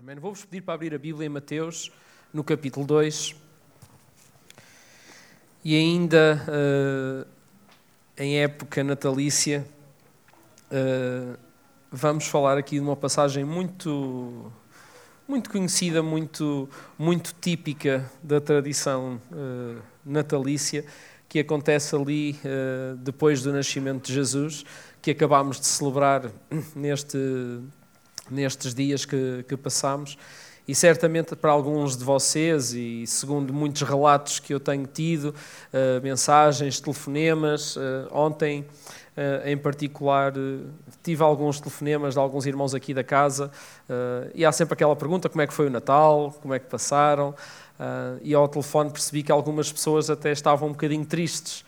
Amém. Vou-vos pedir para abrir a Bíblia em Mateus, no capítulo 2. E ainda uh, em época natalícia, uh, vamos falar aqui de uma passagem muito, muito conhecida, muito, muito típica da tradição uh, natalícia, que acontece ali depois do nascimento de Jesus, que acabámos de celebrar neste nestes dias que, que passamos. E certamente para alguns de vocês, e segundo muitos relatos que eu tenho tido, uh, mensagens, telefonemas, uh, ontem uh, em particular tive alguns telefonemas de alguns irmãos aqui da casa, e há sempre aquela pergunta: como é que foi o Natal, como é que passaram? e ao telefone percebi que algumas pessoas até estavam um bocadinho tristes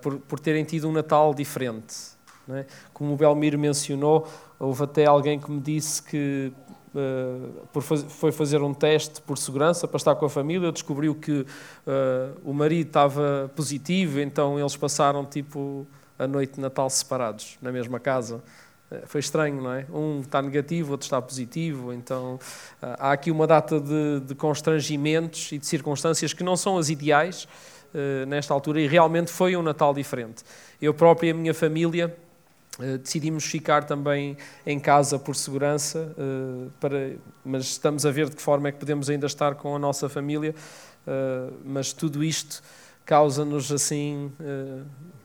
por, por terem tido um Natal diferente. É? Como o Belmiro mencionou, Houve até alguém que me disse que uh, foi fazer um teste por segurança para estar com a família, descobriu que uh, o marido estava positivo, então eles passaram tipo a noite de Natal separados, na mesma casa. Uh, foi estranho, não é? Um está negativo, outro está positivo, então há aqui uma data de, de, constrangimentos e de circunstâncias que não são as ideais nesta altura e realmente foi um Natal diferente. Eu próprio e a minha família Uh, decidimos ficar também em casa por segurança, uh, para, mas estamos a ver de que forma é que podemos ainda estar com a nossa família. Uh, mas tudo isto causa-nos assim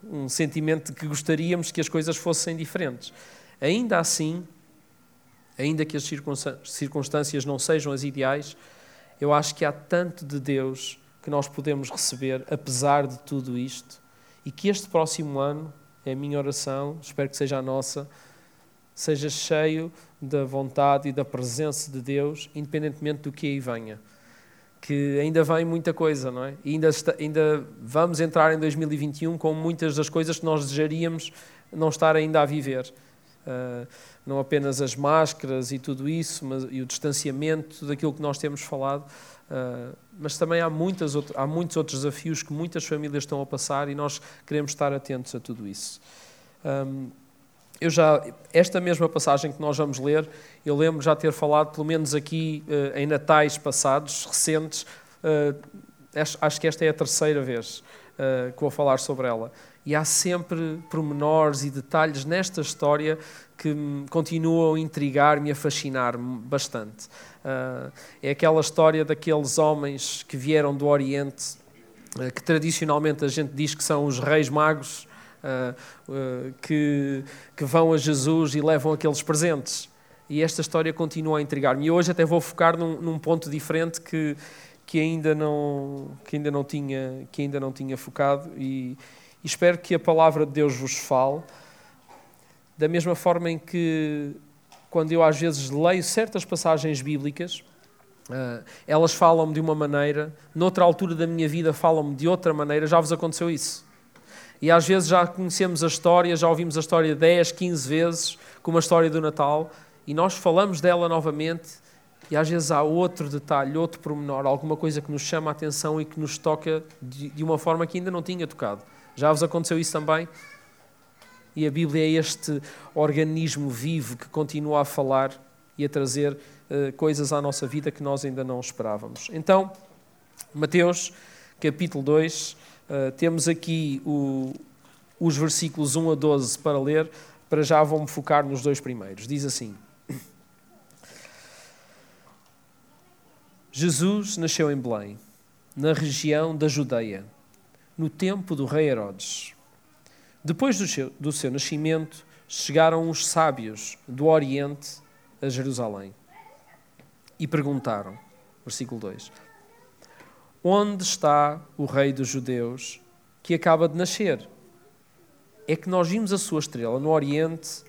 um sentimento de que gostaríamos que as coisas fossem diferentes. Ainda assim, ainda que as circunstâncias não sejam as ideais, eu acho que há tanto de Deus que nós podemos receber, apesar de tudo isto, e que este próximo ano é a minha oração, espero que seja a nossa, seja cheio da vontade e da presença de Deus, independentemente do que aí venha. Que ainda vem muita coisa, não é? E ainda, está, ainda vamos entrar em 2021 com muitas das coisas que nós desejaríamos não estar ainda a viver. Uh, não apenas as máscaras e tudo isso, mas, e o distanciamento daquilo que nós temos falado, uh, mas também há, muitas, há muitos outros desafios que muitas famílias estão a passar e nós queremos estar atentos a tudo isso. Um, eu já, esta mesma passagem que nós vamos ler, eu lembro já ter falado, pelo menos aqui uh, em natais passados, recentes, uh, acho, que esta é a terceira vez que vou falar sobre ela. E há sempre pormenores e detalhes nesta história que continuam a intrigar-me e a fascinar-me bastante. Uh, é aquela história daqueles homens que vieram do Oriente, uh, que tradicionalmente a gente diz que são os reis magos, uh, que, que vão a Jesus e levam aqueles presentes. E esta história continua a intrigar-me. E hoje até vou focar num, num ponto diferente que, que, ainda não, que, ainda não tinha, que ainda não tinha focado. E, e espero que a palavra de Deus vos fale. Da mesma forma em que quando eu às vezes leio certas passagens bíblicas, uh, elas falam-me de uma maneira, noutra altura da minha vida falam-me de outra maneira, já vos aconteceu isso? E às vezes já conhecemos a história, já ouvimos a história 10, 15 vezes, como a história do Natal, e nós falamos dela novamente, e às vezes há outro detalhe, outro pormenor, alguma coisa que nos chama a atenção e que nos toca de, de uma forma que ainda não tinha tocado. Já vos aconteceu isso também? E a Bíblia é este organismo vivo que continua a falar e a trazer uh, coisas à nossa vida que nós ainda não esperávamos. Então, Mateus, capítulo 2, uh, eh, temos aqui o, os versículos 1 a 12 para ler. Para já vou-me focar nos dois primeiros. Diz assim: Jesus nasceu em Belém, na região da Judeia, no tempo do rei Herodes. Depois do seu, do seu nascimento, chegaram os sábios do Oriente a Jerusalém e perguntaram, versículo 2: Onde está o rei dos judeus que acaba de nascer? É que nós vimos a sua estrela no Oriente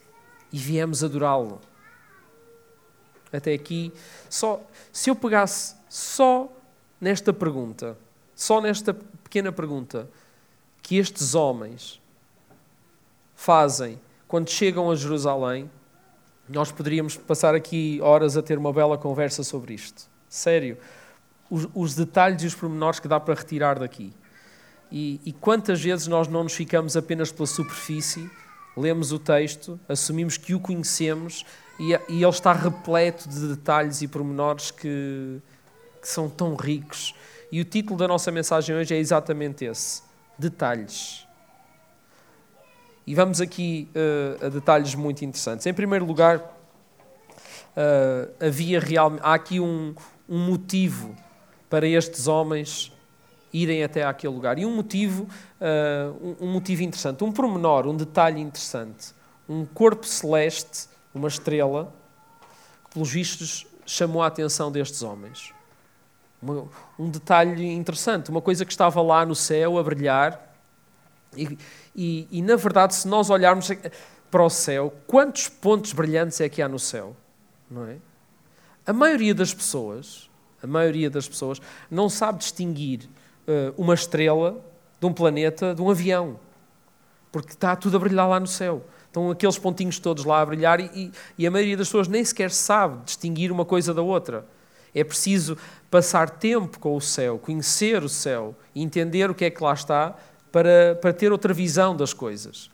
e viemos adorá-lo. Até aqui, só se eu pegasse só nesta pergunta, só nesta pequena pergunta, que estes homens fazem quando chegam a Jerusalém, nós poderíamos passar aqui horas a ter uma bela conversa sobre isto. Sério. Os, os detalhes e os pormenores que dá para retirar daqui. E, e quantas vezes nós não nos ficamos apenas pela superfície, lemos o texto, assumimos que o conhecemos e, e ele está repleto de detalhes e pormenores que, que são tão ricos. E o título da nossa mensagem hoje é exatamente esse: Detalhes. E vamos aqui uh, a detalhes muito interessantes. Em primeiro lugar, uh, havia realmente, há aqui um, um motivo para estes homens irem até aquele lugar. E um motivo, uh, um, motivo interessante, um pormenor, um detalhe interessante. Um corpo celeste, uma estrela, que pelos vistos chamou a atenção destes homens. Uma, um detalhe interessante, uma coisa que estava lá no céu a brilhar. E, e, e, na verdade, se nós olharmos para o céu, quantos pontos brilhantes é que há no céu? Não é? A maioria das pessoas, a maioria das pessoas, não sabe distinguir uh, uma estrela de um planeta de um avião, porque está tudo a brilhar lá no céu. Estão aqueles pontinhos todos lá a brilhar e, e a maioria das pessoas nem sequer sabe distinguir uma coisa da outra. É preciso passar tempo com o céu, conhecer o céu, entender o que é que lá está para, para ter outra visão das coisas.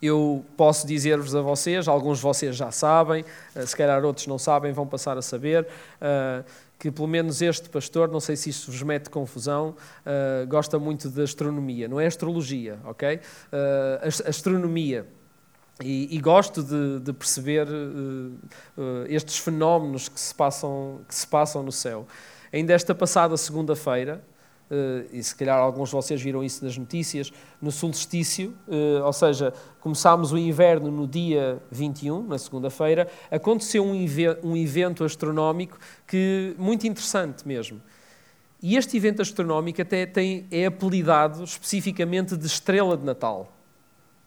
Eu posso dizer-vos a vocês, alguns de vocês já sabem, eh, se calhar outros não sabem, vão passar a saber, eh, que pelo menos este pastor, não sei se isto vos mete confusão, eh, gosta muito de astronomia. Não é astrologia, ok? Astronomia. E, e, gosto de, de perceber estes fenómenos que se, passam, que se passam no céu. Ainda esta passada segunda-feira, e se calhar alguns de vocês viram isso nas notícias, no solstício, uh, ou seja, começámos o inverno no dia 21, na segunda-feira, aconteceu um, evento astronómico que muito interessante mesmo. E este evento astronómico até tem, é apelidado especificamente de Estrela de Natal.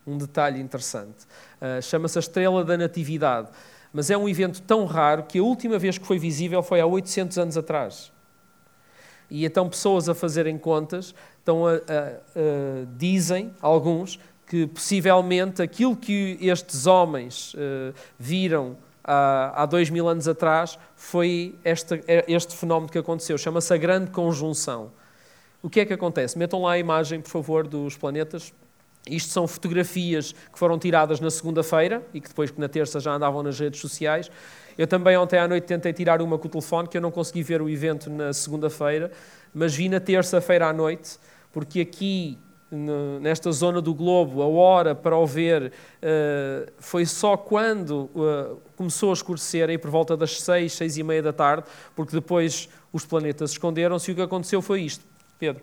Um detalhe interessante. Uh, Chama-se a Estrela da Natividade. Mas é um evento tão raro que a última vez que foi visível foi há 800 anos atrás. E então pessoas a fazerem contas estão a, a, a, dizem, alguns, que possivelmente aquilo que estes homens uh, viram há, há dois mil anos atrás foi este, este fenómeno que aconteceu. Chama-se a grande conjunção. O que é que acontece? Metam lá a imagem, por favor, dos planetas. Isto são fotografias que foram tiradas na segunda-feira e que depois na terça já andavam nas redes sociais. Eu também ontem à noite tentei tirar uma com o telefone, que eu não consegui ver o evento na segunda-feira, mas vi na terça-feira à noite, porque aqui nesta zona do globo, a hora para o ver uh, foi só quando uh, começou a escurecer, aí por volta das seis, seis e meia da tarde, porque depois os planetas esconderam-se e o que aconteceu foi isto, Pedro.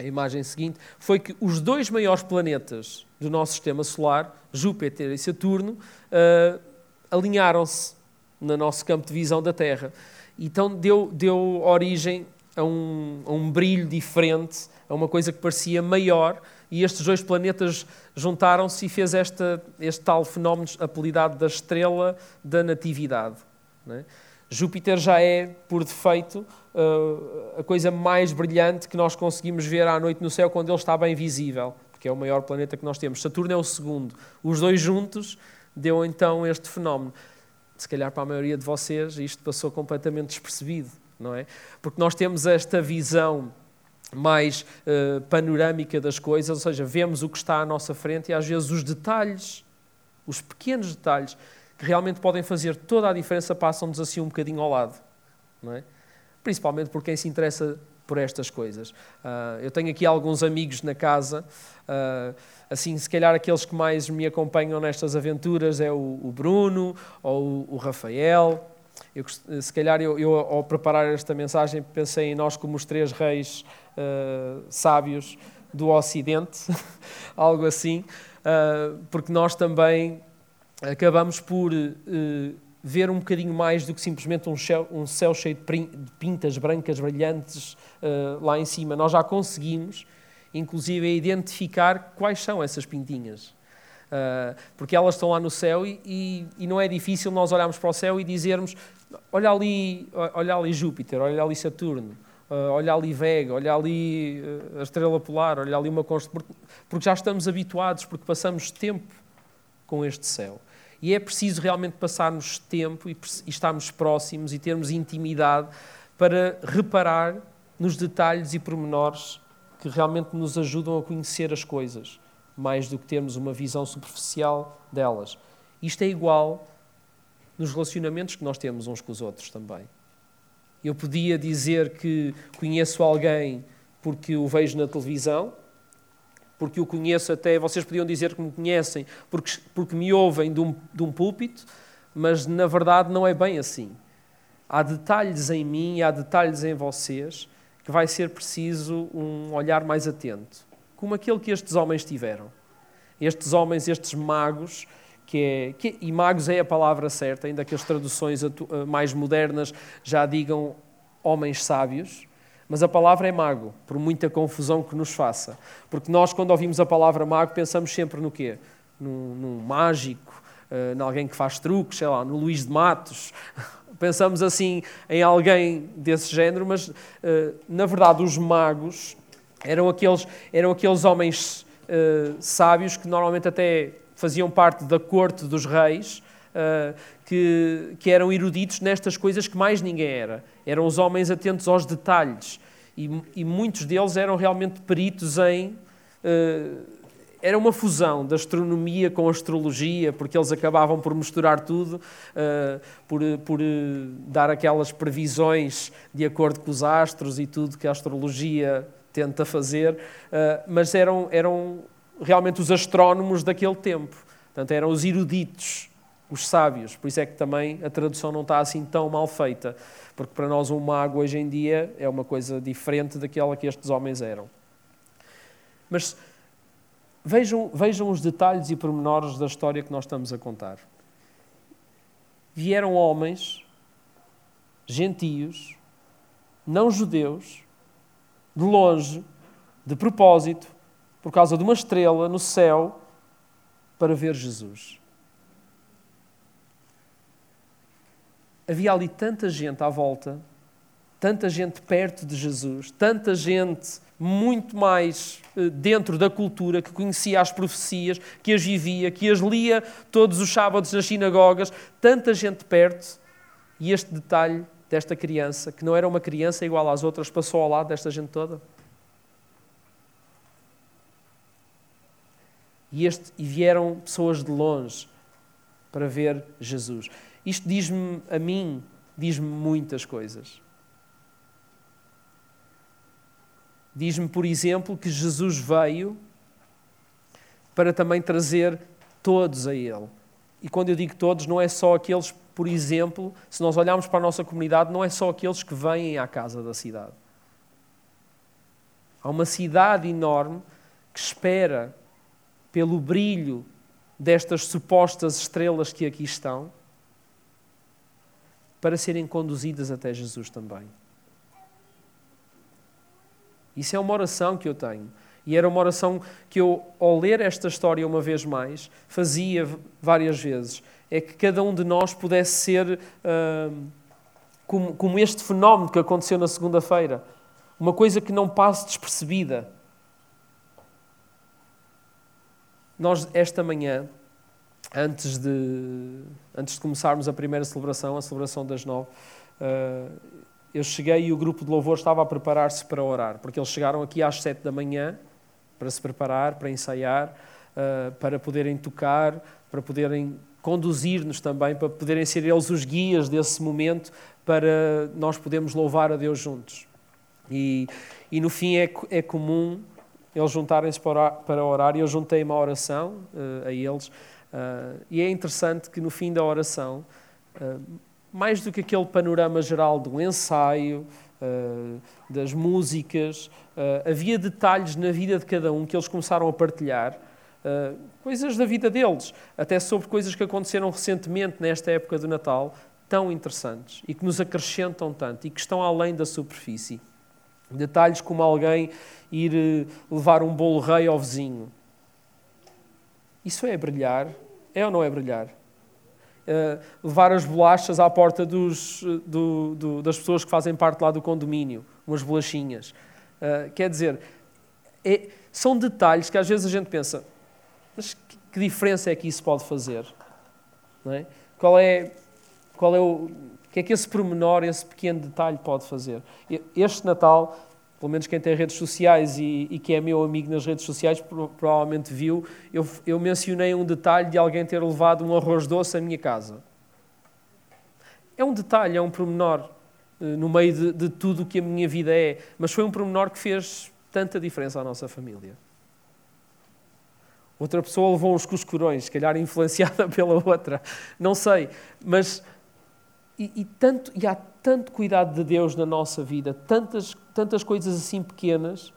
A imagem seguinte foi que os dois maiores planetas do nosso sistema solar, Júpiter e Saturno, uh, alinharam-se no nosso campo de visão da Terra. Então deu, deu origem a um, a um brilho diferente, a uma coisa que parecia maior, e estes dois planetas juntaram-se e fez esta, este tal fenómeno apelidado da estrela da natividade. É? Júpiter já é, por defeito, uh, a coisa mais brilhante que nós conseguimos ver à noite no céu quando ele está bem visível, porque é o maior planeta que nós temos. Saturno é o segundo. Os dois juntos deu então este fenómeno. Se calhar para a maioria de vocês isto passou completamente despercebido, não é? Porque nós temos esta visão mais uh, panorâmica das coisas, ou seja, vemos o que está à nossa frente e às vezes os detalhes, os pequenos detalhes que realmente podem fazer toda a diferença passam-nos assim um bocadinho ao lado, não é? Principalmente por quem se interessa por estas coisas. Uh, eu tenho aqui alguns amigos na casa, uh, assim, se calhar aqueles que mais me acompanham nestas aventuras é o, o Bruno ou o, o Rafael. Eu, se calhar eu, eu, ao preparar esta mensagem, pensei em nós como os três reis uh, sábios do Ocidente, algo assim, porque nós também acabamos por ver um bocadinho mais do que simplesmente um céu, um céu cheio de pintas brancas brilhantes uh, lá em cima. Nós já conseguimos, inclusive, identificar quais são essas pintinhas. Uh, porque elas estão lá no céu e, e, e, não é difícil nós olharmos para o céu e dizermos: olha ali, olha ali Júpiter, olha ali Saturno, uh, olha ali Vega, olha ali a estrela polar, olha ali uma constelação, porque, porque já estamos habituados, porque passamos tempo com este céu. E é preciso realmente passarmos tempo e, estarmos próximos e termos intimidade para reparar nos detalhes e pormenores que realmente nos ajudam a conhecer as coisas, mais do que termos uma visão superficial delas. Isto é igual nos relacionamentos que nós temos uns com os outros também. Eu podia dizer que conheço alguém porque o vejo na televisão, porque o conheço até, vocês podiam dizer que me conhecem porque, porque me ouvem de um, de um púlpito, mas na verdade não é bem assim. Há detalhes em mim e há detalhes em vocês que vai ser preciso um olhar mais atento, como aquele que estes homens tiveram. Estes homens, estes magos, que é, que, e magos é a palavra certa, ainda que as traduções mais modernas já digam homens sábios, mas a palavra é mago, por muita confusão que nos faça. Porque nós, quando ouvimos a palavra mago, pensamos sempre no quê? Num, num mágico, uh, em alguém que faz truques, sei lá, no Luís de Matos. Pensamos assim em alguém desse género, mas uh, na verdade os magos eram aqueles, eram aqueles homens uh, sábios que normalmente até faziam parte da corte dos reis, uh, que, que eram eruditos nestas coisas que mais ninguém era. Eram os homens atentos aos detalhes. E, e muitos deles eram realmente peritos em. Uh, era uma fusão da astronomia com a astrologia, porque eles acabavam por misturar tudo, uh, por, por dar aquelas previsões de acordo com os astros e tudo que a astrologia tenta fazer, uh, mas eram, eram realmente os astrónomos daquele tempo. Portanto, eram os eruditos os sábios. Por isso é que também a tradução não está assim tão mal feita, porque para nós um mago hoje em dia é uma coisa diferente daquela que estes homens eram. Mas vejam, vejam os detalhes e pormenores da história que nós estamos a contar. Vieram homens, gentios, não judeus, de longe, de propósito, por causa de uma estrela no céu, para ver Jesus. Havia ali tanta gente à volta, tanta gente perto de Jesus, tanta gente muito mais eh, dentro da cultura, que conhecia as profecias, que as vivia, que as lia todos os sábados nas sinagogas, tanta gente perto, e este detalhe desta criança, que não era uma criança igual às outras, passou ao lado desta gente toda. E, este, e vieram pessoas de longe para ver Jesus. Isto diz-me a mim, diz-me muitas coisas. Diz-me, por exemplo, que Jesus veio para também trazer todos a Ele. E quando eu digo todos, não é só aqueles, por exemplo, se nós olharmos para a nossa comunidade, não é só aqueles que vêm à casa da cidade. Há uma cidade enorme que espera pelo brilho destas supostas estrelas que aqui estão para serem conduzidas até Jesus também. Isso é uma oração que eu tenho. E era uma oração que eu, ao ler esta história uma vez mais, fazia várias vezes. É que cada um de nós pudesse ser uh, como, como este fenómeno que aconteceu na segunda-feira. Uma coisa que não passe despercebida. Nós, esta manhã, antes de, antes de começarmos a primeira celebração, a celebração das nove, uh, eu cheguei e o grupo de louvor estava a preparar-se para orar, porque eles chegaram aqui às sete da manhã para se preparar, para ensaiar, uh, para poderem tocar, para poderem conduzir-nos também, para poderem ser eles os guias desse momento, para nós podermos louvar a Deus juntos. E, e no fim é, é comum eles juntarem-se para orar, para orar, e eu juntei uma oração uh, a eles, Uh, e é interessante que no fim da oração, uh, mais do que aquele panorama geral do ensaio, uh, das músicas, havia detalhes na vida de cada um que eles começaram a partilhar, coisas da vida deles, até sobre coisas que aconteceram recentemente nesta época do Natal, tão interessantes e que nos acrescentam tanto e que estão além da superfície. Detalhes como alguém ir levar um bolo rei ao vizinho isso é brilhar? É ou não é brilhar? Uh, levar as bolachas à porta dos, do, do, das pessoas que fazem parte lá do condomínio, umas bolachinhas. Uh, quer dizer, é, são detalhes que às vezes a gente pensa, mas que, que diferença é que isso pode fazer? É? Qual é, qual é o, o que é que esse pormenor, esse pequeno detalhe pode fazer? Este Natal pelo menos quem tem redes sociais e, e que é meu amigo nas redes sociais, provavelmente viu, eu, eu mencionei um detalhe de alguém ter levado um arroz doce à minha casa. é um detalhe, é um pormenor eh, no meio de, de tudo o que a minha vida é, mas foi um pormenor que fez tanta diferença à nossa família. Outra pessoa levou uns cuscurões, se calhar influenciada pela outra, não sei. Mas e, e, tanto, e há tanto cuidado de Deus na nossa vida, tantas, tantas coisas assim pequenas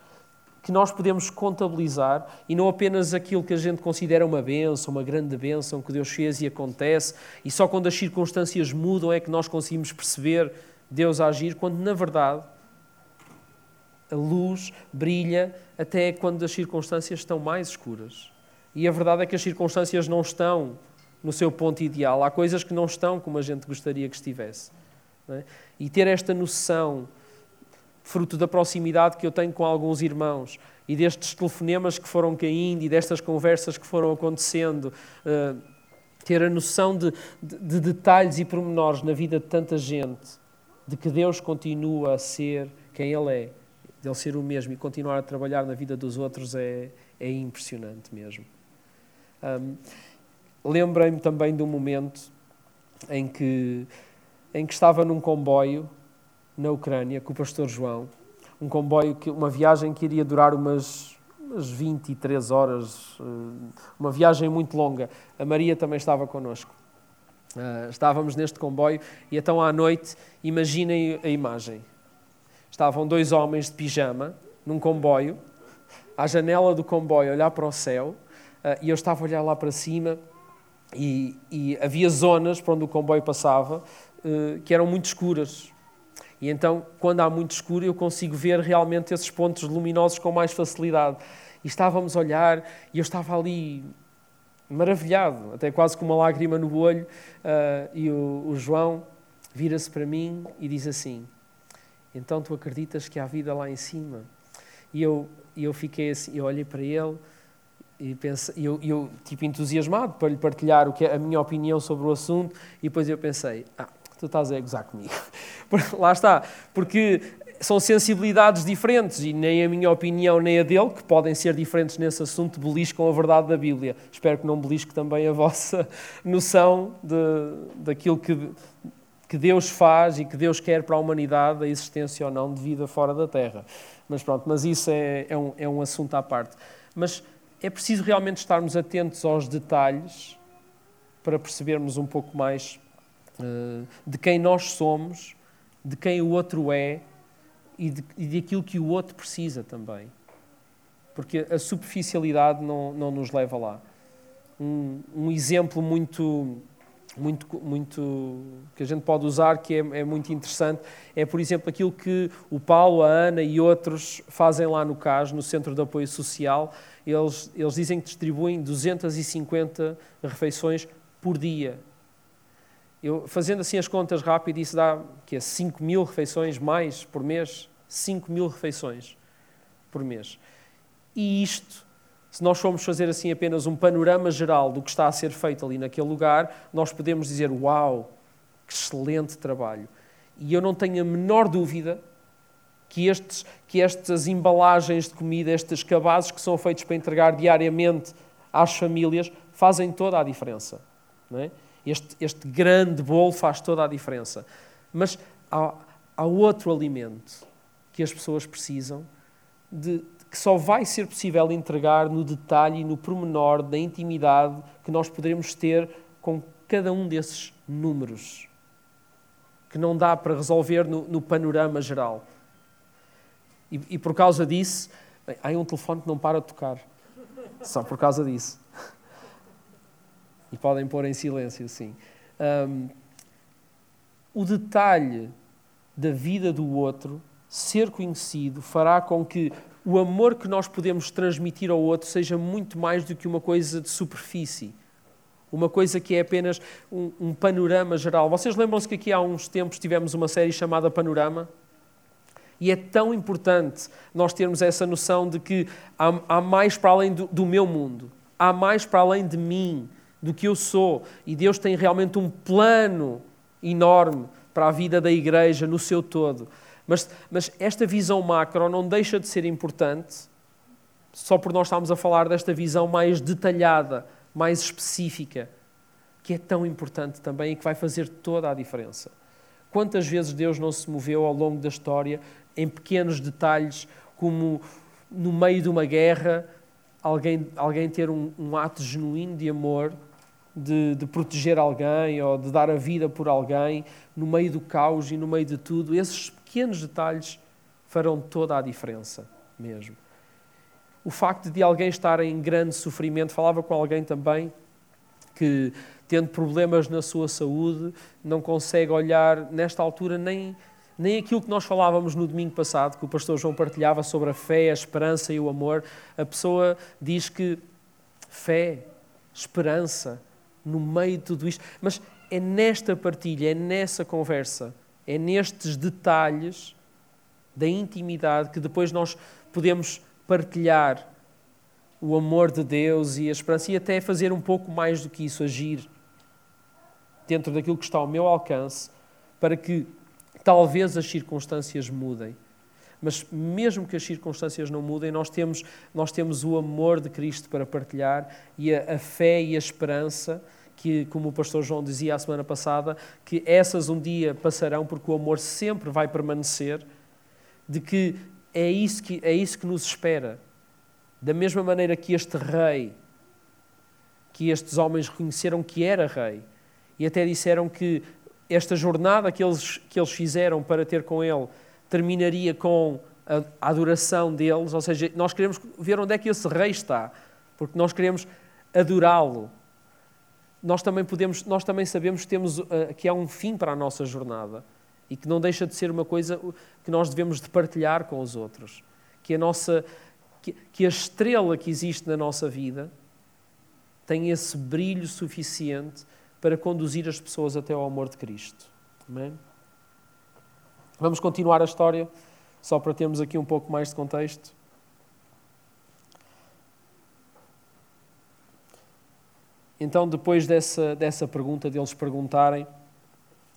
que nós podemos contabilizar e não apenas aquilo que a gente considera uma benção, uma grande benção que Deus fez e acontece, e só quando as circunstâncias mudam é que nós conseguimos perceber Deus agir, quando na verdade a luz brilha até quando as circunstâncias estão mais escuras. E a verdade é que as circunstâncias não estão no seu ponto ideal. Há coisas que não estão como a gente gostaria que estivesse. É? E ter esta noção, fruto da proximidade que eu tenho com alguns irmãos e destes telefonemas que foram caindo e destas conversas que foram acontecendo, uh, ter a noção de, de, de detalhes e pormenores na vida de tanta gente, de que Deus continua a ser quem Ele é, de Ele ser o mesmo e continuar a trabalhar na vida dos outros é, é impressionante mesmo. Um, Lembrei-me também de um momento em que, em que estava num comboio na Ucrânia com o pastor João, um comboio, que, uma viagem que iria durar umas, umas 23 horas, eh, uma viagem muito longa. A Maria também estava connosco. Uh, estávamos neste comboio e então à noite, imaginem a imagem. Estavam dois homens de pijama num comboio, à janela do comboio, a olhar para o céu, uh, e eu estava a olhar lá para cima e, e havia zonas por onde o comboio passava uh, que eram muito escuras. E então, quando há muito escuro, eu consigo ver realmente esses pontos luminosos com mais facilidade. E estávamos a olhar e eu estava ali maravilhado, até quase com uma lágrima no olho. Uh, e o, o João vira-se para mim e diz assim: Então tu acreditas que há vida lá em cima? E eu, eu fiquei assim, eu olhei para ele e pense, eu, eu, tipo, entusiasmado para lhe partilhar o que é a minha opinião sobre o assunto, e depois eu pensei, ah, tu estás a gozar comigo. Lá está, porque são sensibilidades diferentes e nem a minha opinião nem a dele, que podem ser diferentes nesse assunto, beliscam a verdade da Bíblia. Espero que não belisque também a vossa noção de, daquilo que, que Deus faz e que Deus quer para a humanidade, a existência ou não de vida fora da Terra. Mas pronto, mas isso é, é, um, é um assunto à parte. Mas é preciso realmente estarmos atentos aos detalhes para percebermos um pouco mais uh, de quem nós somos, de quem o outro é e de, e de aquilo que o outro precisa também. Porque a superficialidade não, não nos leva lá. Um, um exemplo muito muito, muito que a gente pode usar, que é, é, muito interessante, é, por exemplo, aquilo que o Paulo, a Ana e outros fazem lá no CAS, no Centro de Apoio Social. Eles, eles dizem que distribuem 250 refeições por dia. Eu, fazendo assim as contas rápido, isso dá que é 5 mil refeições mais por mês. 5 mil refeições por mês. E isto se nós formos fazer assim apenas um panorama geral do que está a ser feito ali naquele lugar, nós podemos dizer: Uau, que excelente trabalho. E eu não tenho a menor dúvida que, estes, que estas embalagens de comida, estes cabazes que são feitos para entregar diariamente às famílias, fazem toda a diferença. É? este, este grande bolo faz toda a diferença. Mas há, há outro alimento que as pessoas precisam de, que só vai ser possível entregar no detalhe e no pormenor da intimidade que nós poderemos ter com cada um desses números, que não dá para resolver no, no panorama geral. E, e, por causa disso, bem, há um telefone que não para de tocar, só por causa disso. E podem pôr em silêncio, sim. Um, o detalhe da vida do outro ser conhecido fará com que o amor que nós podemos transmitir ao outro seja muito mais do que uma coisa de superfície. Uma coisa que é apenas um, um panorama geral. Vocês lembram-se que aqui há uns tempos tivemos uma série chamada Panorama? E é tão importante nós termos essa noção de que há, há mais para além do, do meu mundo, há mais para além de mim, do que eu sou. E Deus tem realmente um plano enorme para a vida da igreja no seu todo. Mas, mas esta visão macro não deixa de ser importante só por nós estarmos a falar desta visão mais detalhada, mais específica, que é tão importante também e que vai fazer toda a diferença. Quantas vezes Deus não se moveu ao longo da história em pequenos detalhes, como no meio de uma guerra, alguém, alguém ter um, um ato genuíno de amor, de, de, proteger alguém ou de dar a vida por alguém, no meio do caos e no meio de tudo. Esses pequenos detalhes farão toda a diferença mesmo. O facto de alguém estar em grande sofrimento, falava com alguém também que, tendo problemas na sua saúde, não consegue olhar nesta altura nem nem aquilo que nós falávamos no domingo passado, que o pastor João partilhava sobre a fé, a esperança e o amor. A pessoa diz que fé, esperança, no meio de tudo isto. Mas é nesta partilha, é nessa conversa, é nestes detalhes da intimidade que depois nós podemos partilhar o amor de Deus e a esperança e até fazer um pouco mais do que isso, agir dentro daquilo que está ao meu alcance para que Talvez as circunstâncias mudem, mas mesmo que as circunstâncias não mudem, nós temos, nós temos o amor de Cristo para partilhar e a, a fé e a esperança que, como o pastor João dizia a semana passada, que essas um dia passarão porque o amor sempre vai permanecer, de que é isso que, é isso que nos espera. Da mesma maneira que este rei, que estes homens reconheceram que era rei, e até disseram que esta jornada que eles, que eles fizeram para ter com Ele terminaria com a, a adoração deles, ou seja, nós queremos ver onde é que esse rei está, porque nós queremos adorá-lo. Nós também podemos, nós também sabemos que temos uh, que há um fim para a nossa jornada e que não deixa de ser uma coisa que nós devemos de partilhar com os outros, que a nossa que, que a estrela que existe na nossa vida tem esse brilho suficiente para conduzir as pessoas até ao amor de Cristo. Amém? Vamos continuar a história, só para termos aqui um pouco mais de contexto. Então, depois dessa, dessa pergunta, deles perguntarem,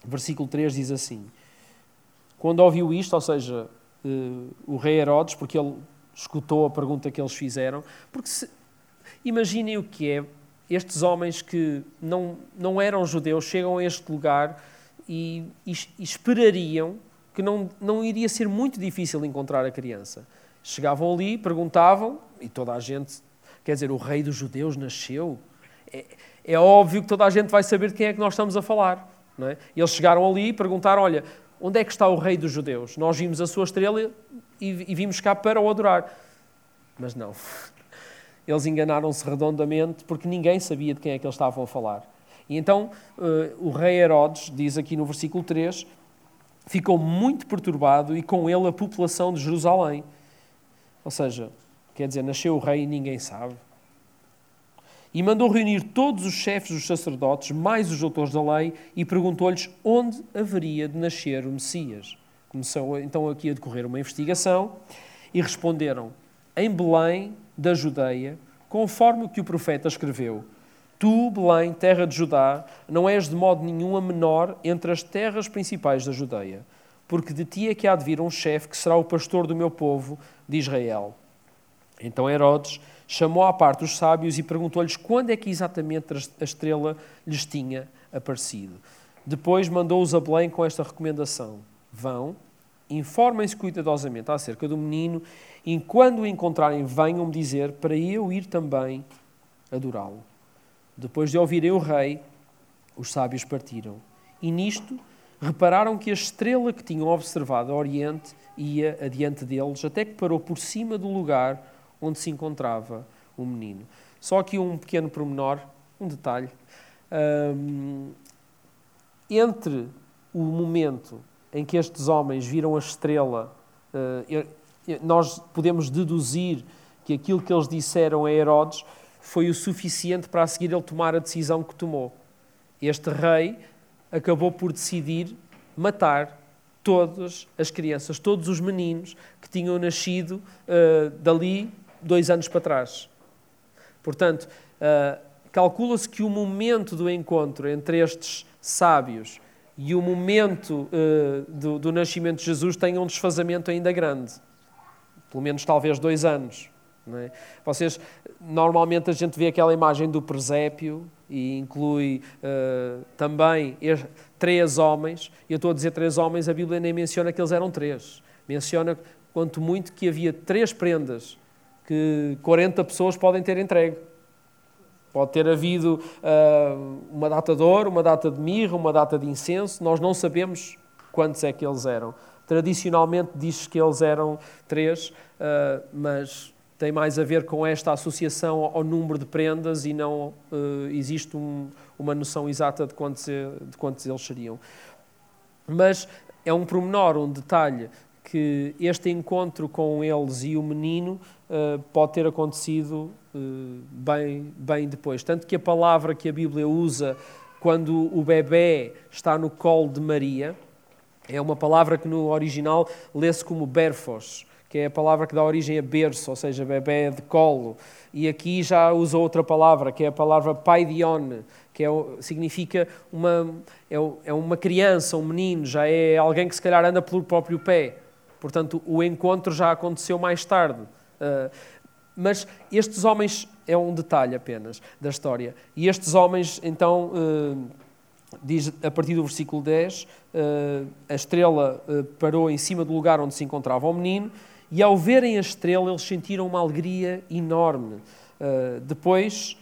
versículo 3 diz assim: Quando ouviu isto, ou seja, uh, o rei Herodes, porque ele escutou a pergunta que eles fizeram, porque se, imaginem o que é estes homens que não, não eram judeus chegam a este lugar e, e, e, esperariam que não, não iria ser muito difícil encontrar a criança. Chegavam ali, perguntavam, e toda a gente, quer dizer, o rei dos judeus nasceu. É, é óbvio que toda a gente vai saber de quem é que nós estamos a falar. Não é? Eles chegaram ali e perguntaram: Olha, onde é que está o rei dos judeus? Nós vimos a sua estrela e, e vimos cá para o adorar. Mas não, eles enganaram-se redondamente porque ninguém sabia de quem é que eles estavam a falar. E então uh, o rei Herodes, diz aqui no versículo 3, ficou muito perturbado e com ele a população de Jerusalém. Ou seja, quer dizer, nasceu o rei e ninguém sabe. E mandou reunir todos os chefes dos sacerdotes, mais os doutores da lei, e perguntou-lhes onde haveria de nascer o Messias. Começou então aqui a decorrer uma investigação e responderam: em Belém da Judeia, conforme o que o profeta escreveu. Tu, Belém, terra de Judá, não és de modo nenhum a menor entre as terras principais da Judeia, porque de ti é que há de vir um chefe que será o pastor do meu povo de Israel. Então Herodes chamou à parte os sábios e perguntou-lhes quando é que exatamente a estrela lhes tinha aparecido. Depois mandou-os a Belém com esta recomendação: Vão, informem-se cuidadosamente acerca do menino e quando o encontrarem, venham-me dizer para eu ir também adorá-lo. Depois de ouvirem o rei, os sábios partiram. E nisto repararam que a estrela que tinham observado ao oriente ia adiante deles, até que parou por cima do lugar onde se encontrava o menino. Só aqui um pequeno pormenor, um detalhe. Um, entre o momento em que estes homens viram a estrela, uh, nós podemos deduzir que aquilo que eles disseram a Herodes foi o suficiente para a seguir ele tomar a decisão que tomou. Este rei acabou por decidir matar todas as crianças, todos os meninos que tinham nascido uh, dali dois anos para trás. Portanto, uh, calcula-se que o momento do encontro entre estes sábios e o momento uh, do, do nascimento de Jesus tem um desfazamento ainda grande pelo menos talvez dois anos. É? Vocês, normalmente a gente vê aquela imagem do presépio, e inclui uh, também três homens. Eu estou a dizer três homens, a Bíblia nem menciona que eles eram três. Menciona, quanto muito, que havia três prendas que 40 pessoas podem ter entregue. Pode ter havido uh, uma data de ouro, uma data de mirra, uma data de incenso, nós não sabemos quantos é que eles eram. Tradicionalmente diz que eles eram três, uh, mas tem mais a ver com esta associação ao número de prendas e não uh, existe um, uma noção exata de quantos, de quantos eles seriam. Mas é um pormenor, um detalhe, que este encontro com eles e o menino uh, pode ter acontecido uh, bem, bem depois. Tanto que a palavra que a Bíblia usa quando o bebê está no colo de Maria é uma palavra que no original lê-se como berfos, que é a palavra que dá origem a berço, ou seja, bebê de colo. E aqui já usa outra palavra, que é a palavra paidion, que é, significa uma, é, é uma criança, um menino, já é alguém que se calhar anda pelo próprio pé. Portanto, o encontro já aconteceu mais tarde. Uh, mas estes homens, é um detalhe apenas da história, e estes homens, então, uh, diz a partir do versículo 10, uh, a estrela parou em cima do lugar onde se encontrava o menino, e ao verem a estrela, eles sentiram uma alegria enorme. depois,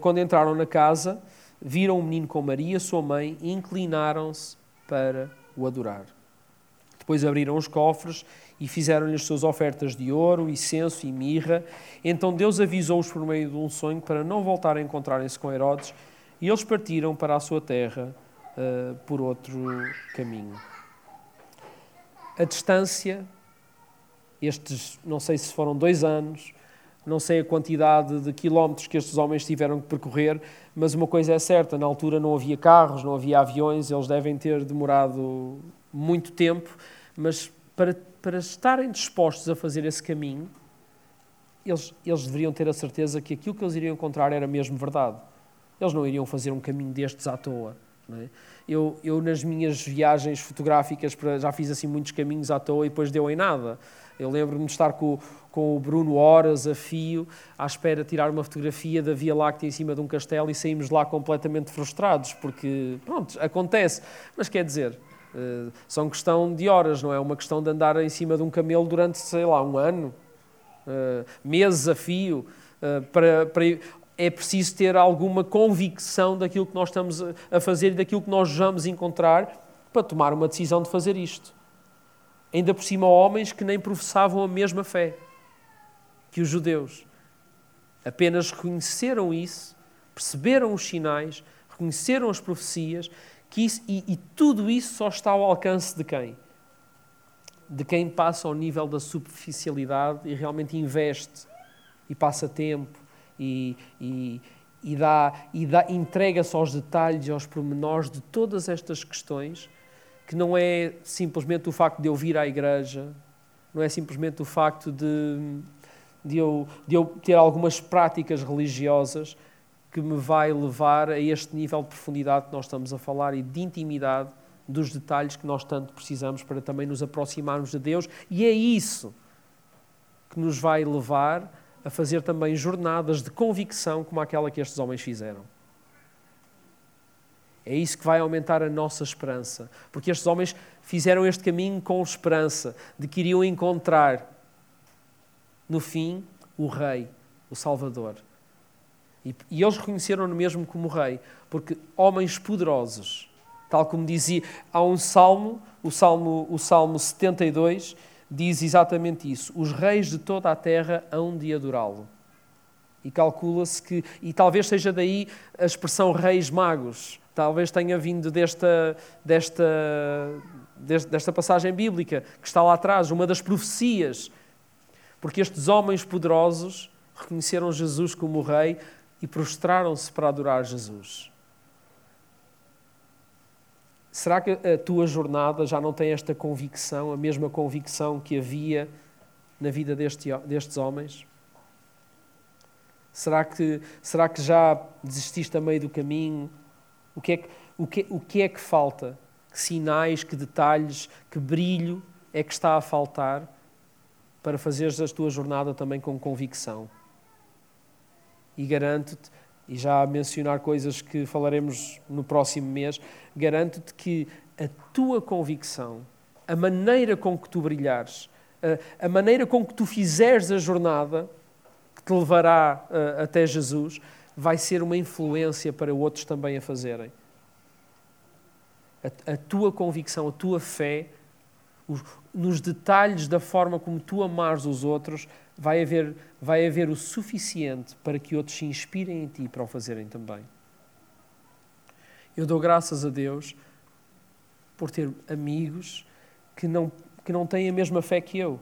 quando entraram na casa, viram o menino com Maria, sua mãe, e inclinaram-se para o adorar. Depois abriram os cofres e fizeram-lhe as suas ofertas de ouro, incenso e mirra. Então Deus avisou-os por meio de um sonho para não voltar a encontrarem-se com Herodes e eles partiram para a sua terra uh, por outro caminho. A distância, estes, não sei se foram dois anos, não sei a quantidade de quilómetros que estes homens tiveram que percorrer, mas uma coisa é certa: na altura não havia carros, não havia aviões, eles devem ter demorado muito tempo mas para, para estarem dispostos a fazer esse caminho, eles, eles deveriam ter a certeza que aquilo que eles iriam encontrar era mesmo verdade. Eles não iriam fazer um caminho destes à toa. É? Eu, eu, nas minhas viagens fotográficas, já fiz assim muitos caminhos à toa e depois deu em nada. Eu lembro-me de estar com, com o Bruno horas a fio, à espera de tirar uma fotografia da Via Láctea em cima de um castelo e saímos lá completamente frustrados, porque, pronto, acontece. Mas quer dizer, são questão de horas, não é uma questão de andar em cima de um camelo durante, sei lá, um ano, uh, meses a fio. Uh, para, para, é preciso ter alguma convicção daquilo que nós estamos a fazer e daquilo que nós vamos encontrar para tomar uma decisão de fazer isto. Ainda por cima, homens que nem professavam a mesma fé que os judeus. Apenas reconheceram isso, perceberam os sinais, reconheceram as profecias que isso, e, e tudo isso só está ao alcance de quem? De quem passa ao nível da superficialidade e realmente investe e passa tempo e, e, e, dá, e dá, entrega-se aos detalhes e aos pormenores de todas estas questões, que não é simplesmente o facto de eu vir à igreja, não é simplesmente o facto de, de, eu, de eu ter algumas práticas religiosas, que me vai levar a este nível de profundidade que nós estamos a falar e de intimidade dos detalhes que nós tanto precisamos para também nos aproximarmos de Deus, e é isso que nos vai levar a fazer também jornadas de convicção como aquela que estes homens fizeram. É isso que vai aumentar a nossa esperança, porque estes homens fizeram este caminho com esperança de que iriam encontrar no fim o Rei, o Salvador. E, e eles reconheceram-no mesmo como rei, porque homens poderosos, tal como dizia, há um salmo, o salmo, o salmo 72, diz exatamente isso: os reis de toda a terra hão de adorá-lo. E calcula-se que, e talvez seja daí a expressão reis magos, talvez tenha vindo desta, desta, desta passagem bíblica que está lá atrás, uma das profecias, porque estes homens poderosos reconheceram Jesus como rei, e prostraram-se para adorar Jesus. Será que a tua jornada já não tem esta convicção, a mesma convicção que havia na vida deste, destes homens? Será que, será que já desististe a meio do caminho? O que, é que, o, que, o que é que falta? Que sinais, que detalhes, que brilho é que está a faltar para fazeres a tua jornada também com convicção? E garanto-te e já a mencionar coisas que falaremos no próximo mês, garanto-te que a tua convicção, a maneira com que tu brilhares, a, maneira com que tu fizeres a jornada que te levará até Jesus, vai ser uma influência para outros também a fazerem. A, tua convicção, a tua fé, os, nos detalhes da forma como tu amares os outros, vai haver, vai haver o suficiente para que outros se inspirem em ti para o fazerem também. Eu dou graças a Deus por ter amigos que não, que não têm a mesma fé que eu.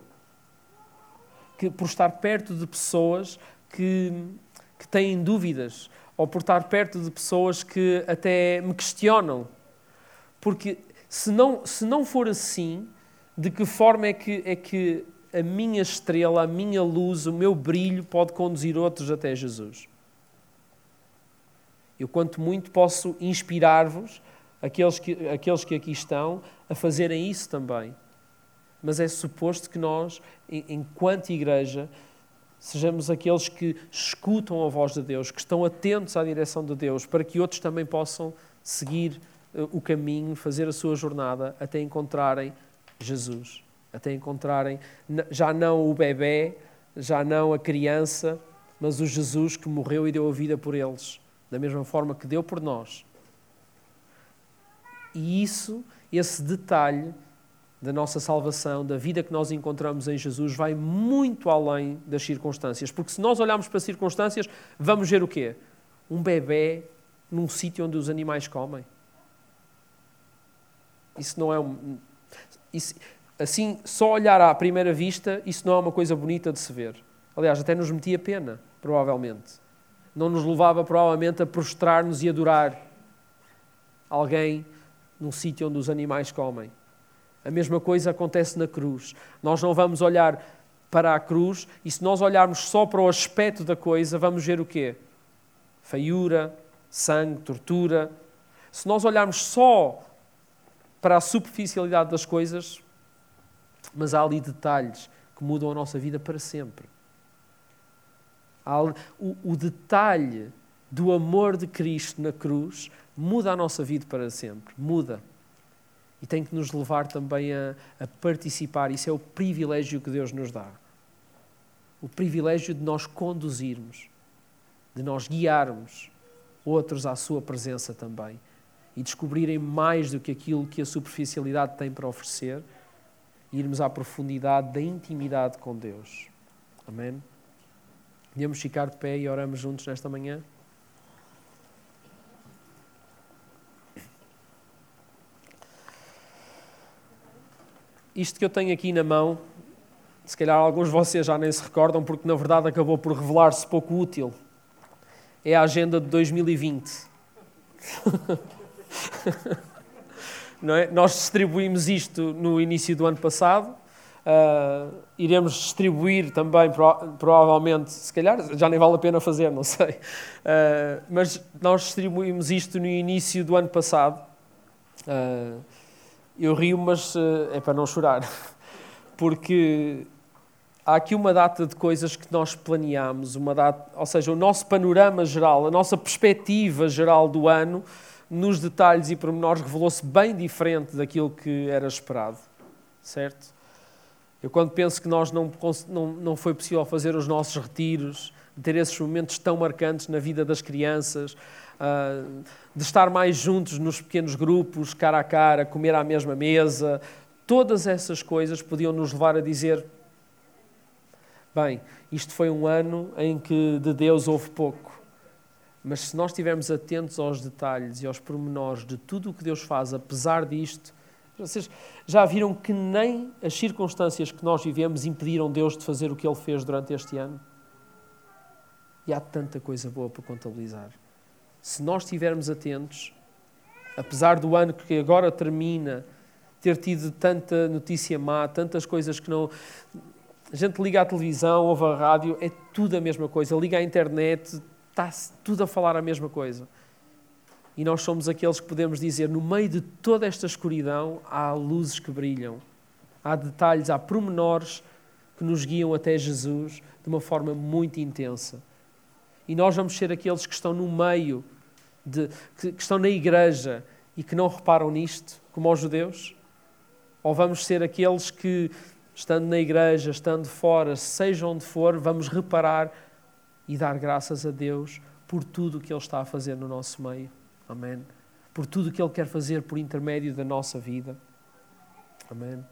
Que, por estar perto de pessoas que, que têm dúvidas, ou por estar perto de pessoas que até me questionam. Porque se não, se não for assim, de que forma é que, é que a minha estrela, a minha luz, o meu brilho pode conduzir outros até Jesus. Eu, quanto muito, posso inspirar-vos, aqueles que, aqueles que aqui estão, a fazerem isso também. Mas é suposto que nós, enquanto igreja, sejamos aqueles que escutam a voz de Deus, que estão atentos à direção de Deus, para que outros também possam seguir eh, o caminho, fazer a sua jornada até encontrarem Jesus até encontrarem já não o bebê, já não a criança, mas o Jesus que morreu e deu a vida por eles, da mesma forma que deu por nós. E isso, esse detalhe da nossa salvação, da vida que nós encontramos em Jesus, vai muito além das circunstâncias. Porque se nós olharmos para as circunstâncias, vamos ver o quê? Um bebê num sítio onde os animais comem. Isso não é um. Isso, assim, só olhar à primeira vista, isso não é uma coisa bonita de se ver. Aliás, até nos metia pena, provavelmente. Não nos levava, provavelmente, a prostrar-nos e adorar alguém num sítio onde os animais comem. A mesma coisa acontece na cruz. Nós não vamos olhar para a cruz e se nós olharmos só para o aspecto da coisa, vamos ver o quê? Feiura, sangue, tortura. Se nós olharmos só para a superficialidade das coisas, mas há ali detalhes que mudam a nossa vida para sempre. O, o detalhe do amor de Cristo na cruz muda a nossa vida para sempre. Muda. E tem que nos levar também a, a participar. Isso é o privilégio que Deus nos dá. O privilégio de nós conduzirmos, de nós guiarmos outros à Sua presença também e descobrirem mais do que aquilo que a superficialidade tem para oferecer irmos à profundidade da intimidade com Deus. Amém? Podemos ficar de pé e oramos juntos nesta manhã? Isto que eu tenho aqui na mão, se calhar alguns de vocês já nem se recordam, porque na verdade acabou por revelar-se pouco útil. É a agenda de 2020. É? Nós distribuímos isto no início do ano passado. Uh, iremos distribuir também, provavelmente, se calhar já nem vale a pena fazer, não sei. Uh, mas nós distribuímos isto no início do ano passado. Uh, eu rio, mas é para não chorar, porque há aqui uma data de coisas que nós planeamos, uma data, ou seja, o nosso panorama geral, a nossa perspectiva geral do ano nos detalhes e pormenores, revelou-se bem diferente daquilo que era esperado, certo? Eu, quando penso que nós não, não, não foi possível fazer os nossos retiros, ter esses momentos tão marcantes na vida das crianças, uh, de estar mais juntos nos pequenos grupos, cara a cara, comer à mesma mesa, todas essas coisas podiam nos levar a dizer: bem, isto foi um ano em que de Deus houve pouco. Mas se nós estivermos atentos aos detalhes e aos pormenores de tudo o que Deus faz, apesar disto, vocês já viram que nem as circunstâncias que nós vivemos impediram Deus de fazer o que Ele fez durante este ano? E há tanta coisa boa para contabilizar. Se nós estivermos atentos, apesar do ano que agora termina, ter tido tanta notícia má, tantas coisas que não. A gente liga à televisão, ouve a rádio, é tudo a mesma coisa. Liga à internet, está tudo a falar a mesma coisa. E nós somos aqueles que podemos dizer, no meio de toda esta escuridão, há luzes que brilham, há detalhes, há pormenores que nos guiam até Jesus de uma forma muito intensa. E nós vamos ser aqueles que estão no meio, de, que, que estão na igreja e que não reparam nisto, como aos judeus? Ou vamos ser aqueles que, estando na igreja, estando fora, seja onde for, vamos reparar e dar graças a Deus por tudo o que Ele está a fazer no nosso meio? Amém? Por tudo o que Ele quer fazer por intermédio da nossa vida. Amém?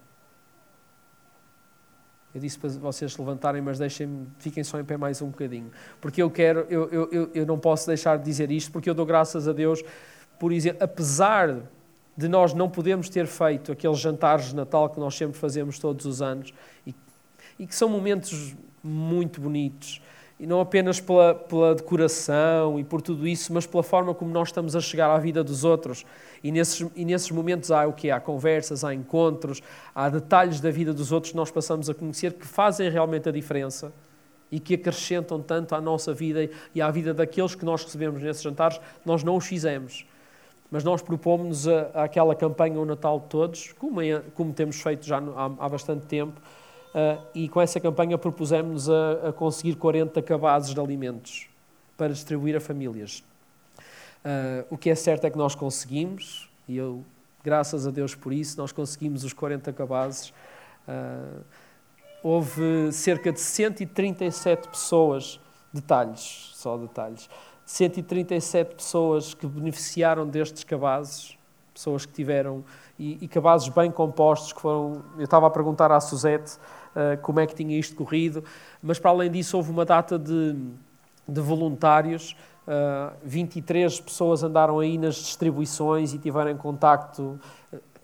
Eu disse para vocês levantarem, mas deixem fiquem só em pé mais um bocadinho. Porque eu quero, eu, eu, eu, eu não posso deixar de dizer isto, porque eu dou graças a Deus por exemplo, apesar de nós não podermos ter feito aqueles jantares de Natal que nós sempre fazemos todos os anos e, e que são momentos muito bonitos, e não apenas pela, pela decoração e por tudo isso, mas pela forma como nós estamos a chegar à vida dos outros. E nesses, e nesses momentos há o que? Há conversas, há encontros, há detalhes da vida dos outros que nós passamos a conhecer que fazem realmente a diferença e que acrescentam tanto à nossa vida e à vida daqueles que nós recebemos nesses jantares, nós não os fizemos mas nós propomos aquela campanha O Natal de Todos, como, é, como temos feito já há, há bastante tempo, e com essa campanha propusemos a, a, conseguir 40 cabazes de alimentos para distribuir a famílias. Uh, o que é certo é que nós conseguimos, e eu, graças a Deus por isso, nós conseguimos os 40 cabazes. Uh, houve cerca de 137 pessoas, detalhes, só detalhes, 137 pessoas que beneficiaram destes cabazes, pessoas que tiveram, e, e cabazes bem compostos, que foram, eu estava a perguntar à Suzette uh, como é que tinha isto corrido, mas para além disso houve uma data de, de voluntários, uh, eh, 23 pessoas andaram aí nas distribuições e tiveram contacto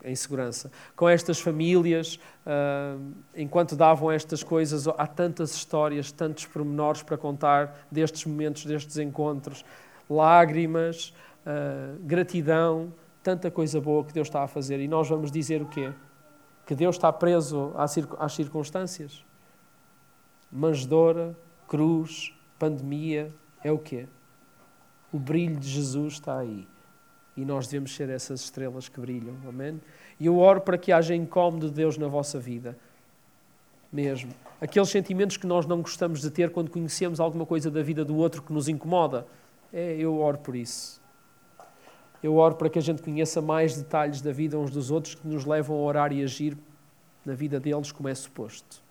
em segurança. Com estas famílias, uh, enquanto davam estas coisas, há tantas histórias, tantos pormenores para contar destes momentos, destes encontros, lágrimas, uh, gratidão, tanta coisa boa que Deus está a fazer. E nós vamos dizer o quê? Que Deus está preso às circunstâncias? Manjedoura, cruz, pandemia, é o quê? O brilho de Jesus está aí e nós devemos ser essas estrelas que brilham. Amém? E eu oro para que haja incómodo de Deus na vossa vida. Mesmo. Aqueles sentimentos que nós não gostamos de ter quando conhecemos alguma coisa da vida do outro que nos incomoda. É, eu oro por isso. Eu oro para que a gente conheça mais detalhes da vida uns dos outros que nos levam a orar e agir na vida deles como é suposto.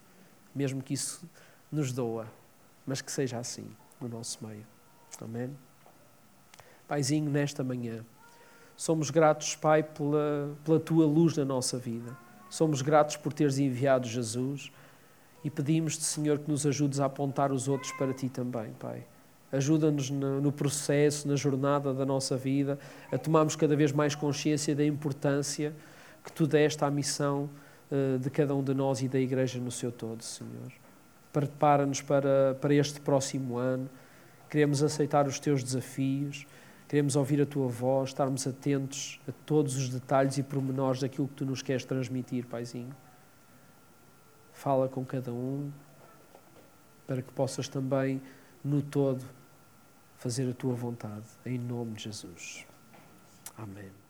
Mesmo que isso nos doa, mas que seja assim no nosso meio. Amém? Paizinho, nesta manhã. Somos gratos, Pai, pela, pela tua luz na nossa vida. Somos gratos por teres enviado Jesus e pedimos-te, Senhor, que nos ajudes a apontar os outros para ti também, Pai. Ajuda-nos no, processo, na jornada da nossa vida, a tomarmos cada vez mais consciência da importância que tu deste à missão uh, de cada um de nós e da Igreja no seu todo, Senhor. Prepara-nos para, para este próximo ano. Queremos aceitar os teus desafios Queremos ouvir a tua voz, estarmos atentos a todos os detalhes e pormenores daquilo que tu nos queres transmitir, Paizinho. Fala com cada um, para que possas também, no todo, fazer a tua vontade, em nome de Jesus. Amém.